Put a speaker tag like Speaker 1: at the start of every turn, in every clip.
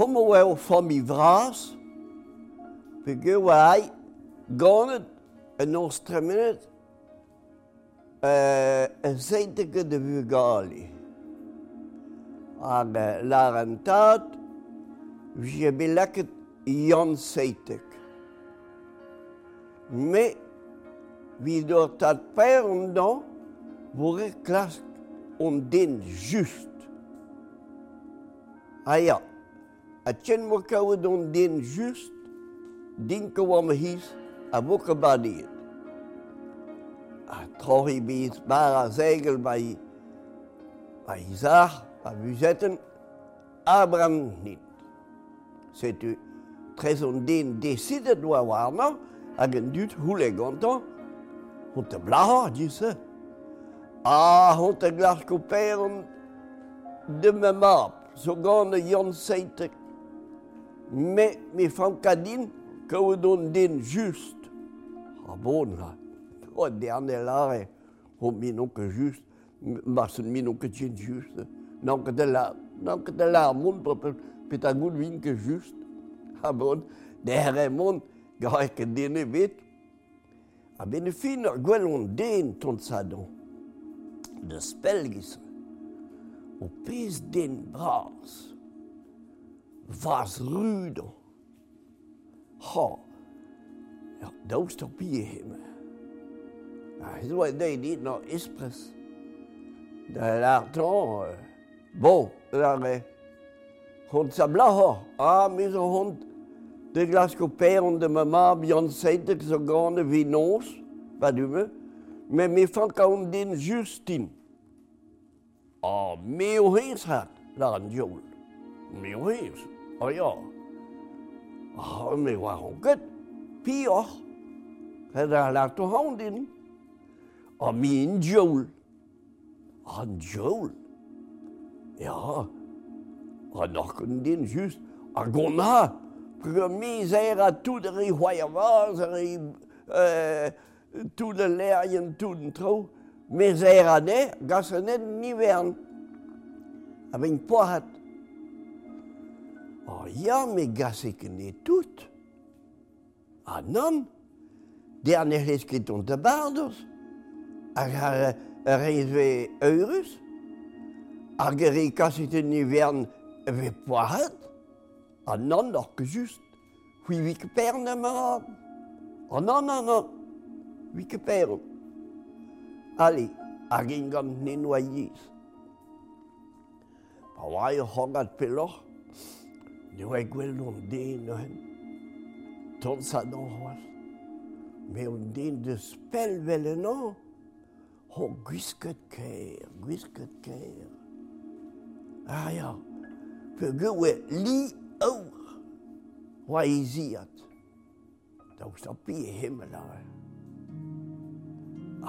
Speaker 1: homo eo fami vras, pe geo ai ganet an euh, en zeiteke de vugali. Hag lar an tad, je beleket jan zeitek. Me, vi dor tad per om dan, vore klask om den just. Ah ja, a tjen mo kaout don den just din ko am his a mo kabadiet. A trohi bet bar a zegel bei bei Isar, a buzetten, Abraham nit. Setu trez on den desidet oa warna hag en dut houle gantan hon te blaha dise. A hon te glas koperen de me map, zo gane jan yon seitek me me fankadin don den just. Ha bon la. O derne lare. mi non ke just. Marsen minon ke tjen just. Nan de la. Nan de la moun pe petagout vin ke just. Ha bon. Dere moun ga ke dene vet. A bene fin ar gwell on den ton sadon. De spelgis. O pez den bras. vas rudo. Ha, ja, daus to bie him. Ja, hiz oa dei dit no ispres. Da l'artan, euh, bon, l'arre, Hond sa blaha, a mis o hond, de glas ko on de mama bian seitek zo so vi nos, va du me, mais mes ka om din justin. Ah, me o his hat, la en Me Mais au his. Oh ja. Oh, me war hon gøtt. Pior. Had la to til hånd inn. Og min djøl. Han djøl. Ja. Og nokken din just. Og gona. Premis er at to der i hoiavans, er i... Uh, tout der lærjen, tout den tro. Mais er at det, gasser ned nivern. Jeg vil. Ha ya me gasek ne tout. Ha nan, der ne rez ket on da bardos, hag ar rezve eurus, hag re kaset ne nivern ve pohat. ha nan ar ke just, hui vik per na marad. Ha nan, ha nan, vik per. Ali, hag ingam ne noiz. Pa wai eo peloch, Ne oa gwell non den an, ton sa d'an c'hoaz. Me on den de spell vel no. an, ho gwisket kèr, gwisket kèr. Ah ya, pe gwe li aur, oa iziat. Da ouz da pi e hemmel ar.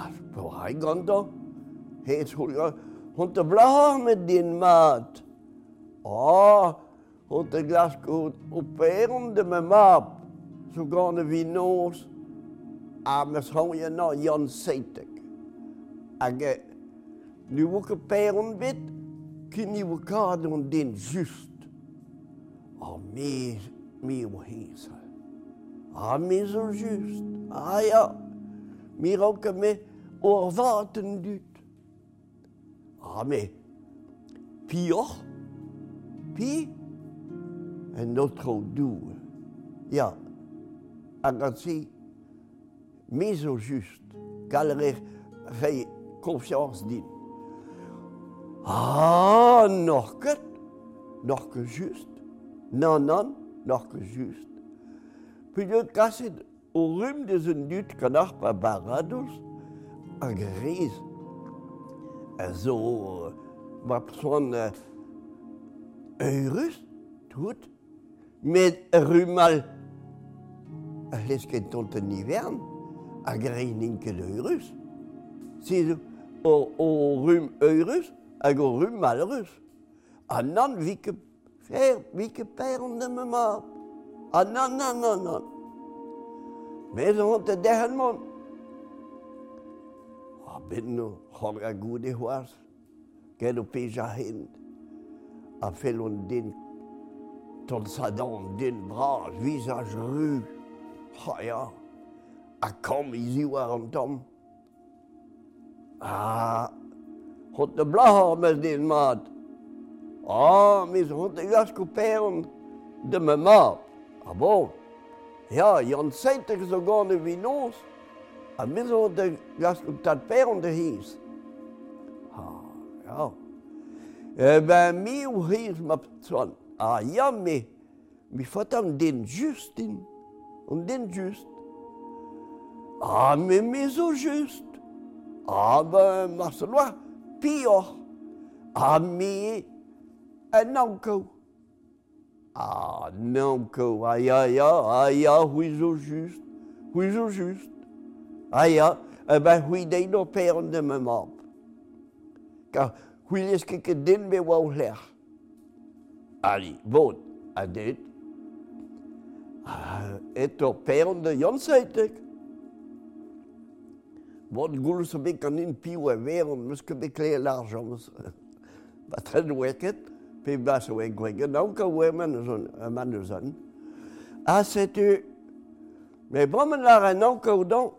Speaker 1: Ar po rai ganda, het hol ya, hont a blaha met din mat. Ah, ont glas glaskout o peron de me map, zo gant e vi noz, a me schoje na Jan Seitek. Hag e, nu o ke peron bet, ki ni o kadron den just. A me, me o hesa. A me zo just. A ja, mir ook me oor vaten dut. A me, pi och, pi, en otro du. Ja, hag an si, mez o just, galer fe confiance din. Ah, nor ket, nor ket just, nan nan, nor ket just. Peogwet kaset o rum de un dut kan ar pa barados, a rez, a zo, ma psoan, eurus, tout, met rumal a c'hlez ket tont an hivern, a grein ninket eurus. Se o, o rum eurus hag o rum malrus. An nan vike fer, vike per an dem ma. An nan nan nan nan. Mez an te dehen mon. A ben no, hor a gode hoaz. Ket o pej a. A fel on den ton sadan din bras, visage ru. Ha ya, a kom izi war an tom. Ah, hot de blahar mes din mat. Ah, mis hot de gas kouperen de me mat. Ah bon? Ja, jan seitek zo gane vi nos. A mis hot de gas kouperen de hies. Ah, ja. Eh ben, mi ou hies ma ptzwan. Ah ja, mais, mi faut an den just in. An den just. Ah, mais mais zo just. Ah, ben, Marcelois, pior. Ah, mais an anko. Ah, nanko, ah ya, ya, ah ya, oui zo just. Oui zo just. Ah ya, eh ben, oui deino peren de me map. Ka, oui leske ket den be wa ou. Ali, bon, a dud, et ur peron yon jantzeitek. Bon, goul zo be kan in piou e veron, mus ke bet kle. Ba tren weket, pe ba zo e gwege, naou ka we man zon, man eus an. A setu, me bramen ar an an ka oudan,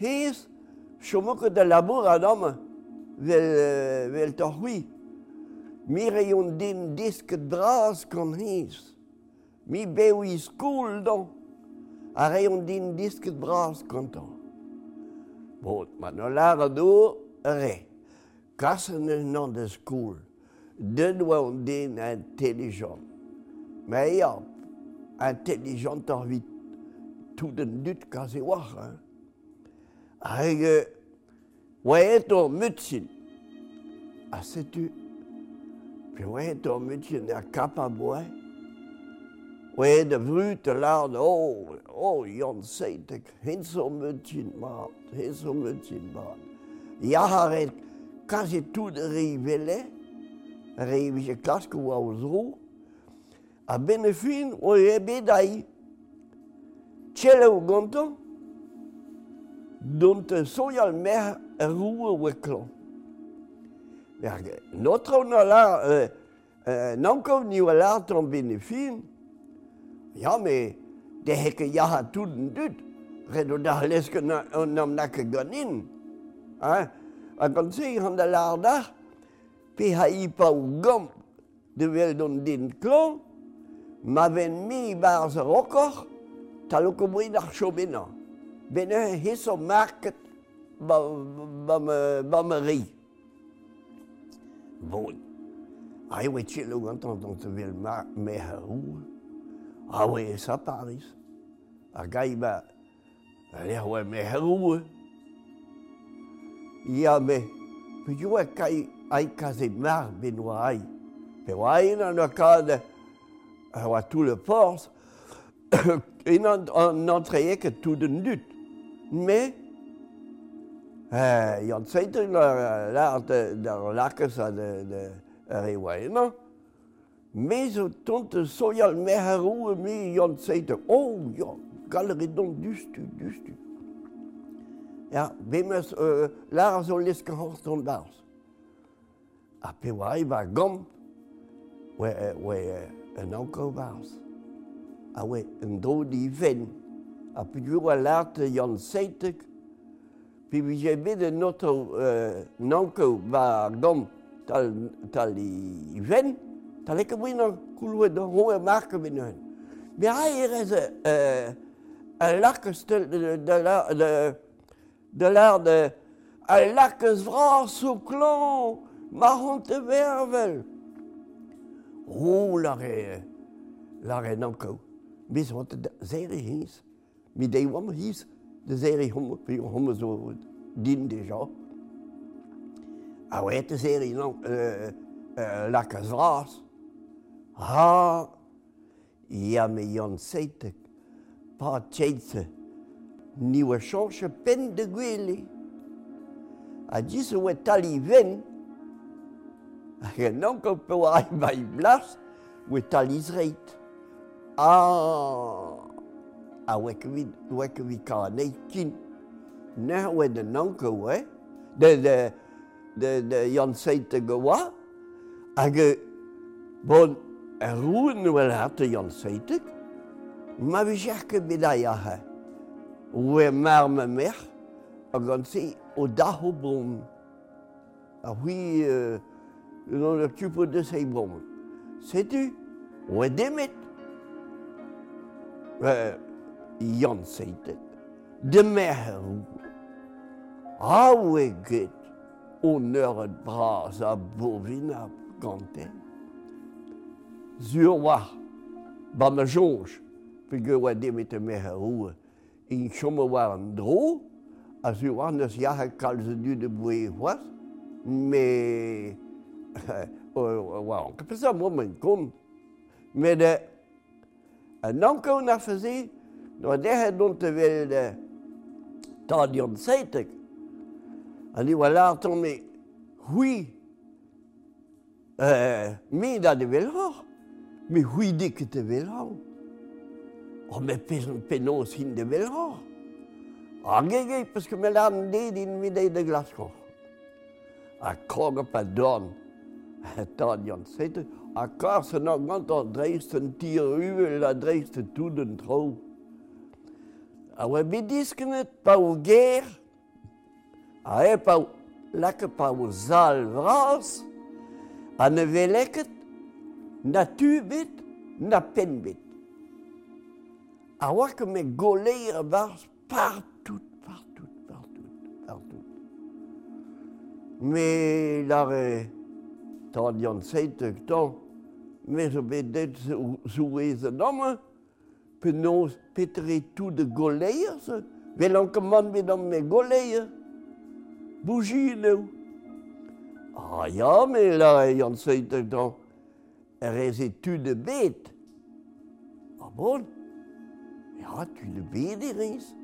Speaker 1: hez, chomok de labour an homme, vel, vel tor hui. mi eo din disk dras kan hiz. Mi beo i skoul dan, a reont din dras bras kontan. Bot, ma no lara do, re. Kassen eus nan de skoul. Den oan din intelligent. Ma ja, intelligent ar vit. Tout den dut ka se war, hein. Hag, oa eto mutsil. A setu, Peoet o mutien er kap a boe. Oe de vrut e lard, o, o, Jan Seitek, hin o mutien maat, hins o mutien maat. Ja, haret, kazi tout de rivele, rivige klasko a zo, a bene fin o e bedai. Tjelle o gonto, dont soial mer roue weklant. Er, notre on a là, euh, euh, non comme ni là ton ne fin. Ja, mais de heke ja ha tuden dut. Redo da leske na on nam nakke ganin. Hein? A kon se han da larda. Pe ha i pa u gom de vel don din klon. Ma ven mi barz rokor. Taloko boi dar chobena. Bene heso market ba ba ba, ba, ba, ba, ba, ba, ba, ba, ba, Bon. Ai e oe tchel gantan dant te vel ma me ha rou. A oe e sa paris. A gai ba a le me ha. Ia me, pe jo e kai ai kaze mar benoa ai. Pe oa ai nan oa kade a oa tout le force. e nan an entreye ket tout de nut. Mais Jan Zeitung d'ar lakes a de de me zo tont soyal meherou me Jan seite. Oh, ja, galerie donc dustu, dustu. Ja, bemes euh, Lara zo leske hort on dars. A pe oa va gom, we, we, un anko vars. A we, un do di ven. A pe dur a lart Jan Seitek Pe je bet noto euh, nanko ba gom tal, tal i ven, tal eke win an kouloe d'an ho marke ben un. Me a erez euh, an larkes de, de, de, de, de l'art de... An larkes vras o klan, ma hont e vervel. O, lare, lare nanko. Bez hont zeire hins. mi de wam his da seri homo zo din deja. A oet da non, euh, euh, lakas vras. Ha, ya me yon seitek, pa tjeitse, ni oa chanche pen de gwele. A dis oa tali ven, a gen anko pe oa bai blas, we tali zreit. Ah, a wekevit, wekevit ka kin. Ne we de nanko we, de de de de Jan Seite goa, hag bon er roen wel hat Jan Seite, ma vi jerke bedaya ha. Oe mar me mer, a gansi o daho bom. A hui, euh, dans le tupo de sei bombes. Sais-tu? Où Demet? Euh, Jan seitet. De meherou. Awe get o neuret bras a bovin a kante. Zur wa, ba ma jonge, pe ge oa demet e meherou, in chomme war an dro, a zur wa neus yaha kalze du de boe c'hoaz, me... Oa, an kapesa mo men kom, me de... An ankaou na fazi, No dehet dont e vel de tadion An Ali war l'arton me hui eh, mi da de vel hor. Me hui dik te vel hor. O me penos hin de vel hor. A gege, parce que me lan de din mi de glasko A koga pa don. Tadion zeitek. A kar se nagant a dreist un tir uvel, a dreist tout un trou. a oa bet diskemet pa o ger, a e pa lake pa o zal vras, a ne veleket na tu bet, na pen bet. A oa kemet goleir a vars partout, partout, partout, partout. Me lare, tant diant seitek tant, me zo bet det zo ez an penaos petre-tout de goleier, vel an kemant bet an me goleier. Bougie neu. Ah ja, me la e an dan, er tu de bet. Ah bon? Ja, tu de bet e ris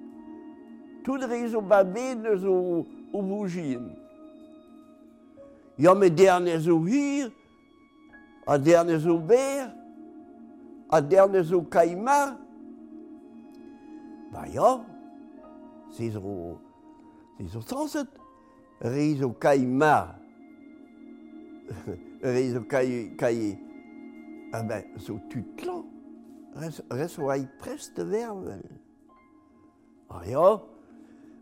Speaker 1: Tout de reiz o ba bet eus o, o bougien. Ja, me derne zo hir, a derne zo ber, a derne zo kaimar, Ba ja, se zo, se zo sanset, re zo kai ma, re zo kai, kai, ah ben, zo tutlan, re zo hai prest vervel. Ba ja,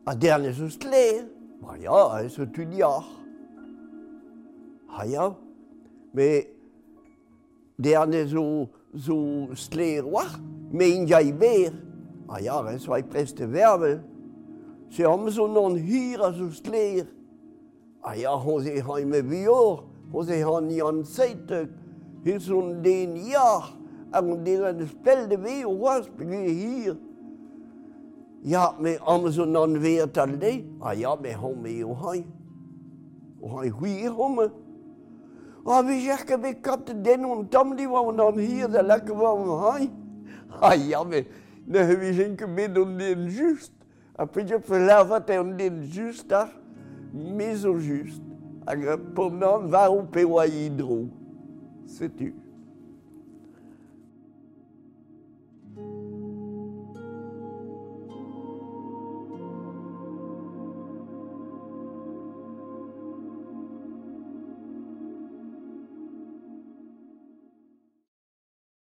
Speaker 1: a derne zo sle, ba ja, a zo tu diar. Ha ja, me derne zo, zo sle roar, me in jai ber, a jaren zwei preste werbel, se am zo non hir a zo sleer. A ja, hon se haime bior, hon se ha ni an zeitek, hir son den ja, an den an spelde de o was bege hir. Ja, me am zo non weer tal de, a ja, me hon me o hai. O hai hui homme. A vi jerke be kat den on tam di wa an hir, da lekker wa hai. A ja, me... när vi tänker med om den just, après falava ter den justa, mais au juste. Pendant, va au péroïdro. C'est tu.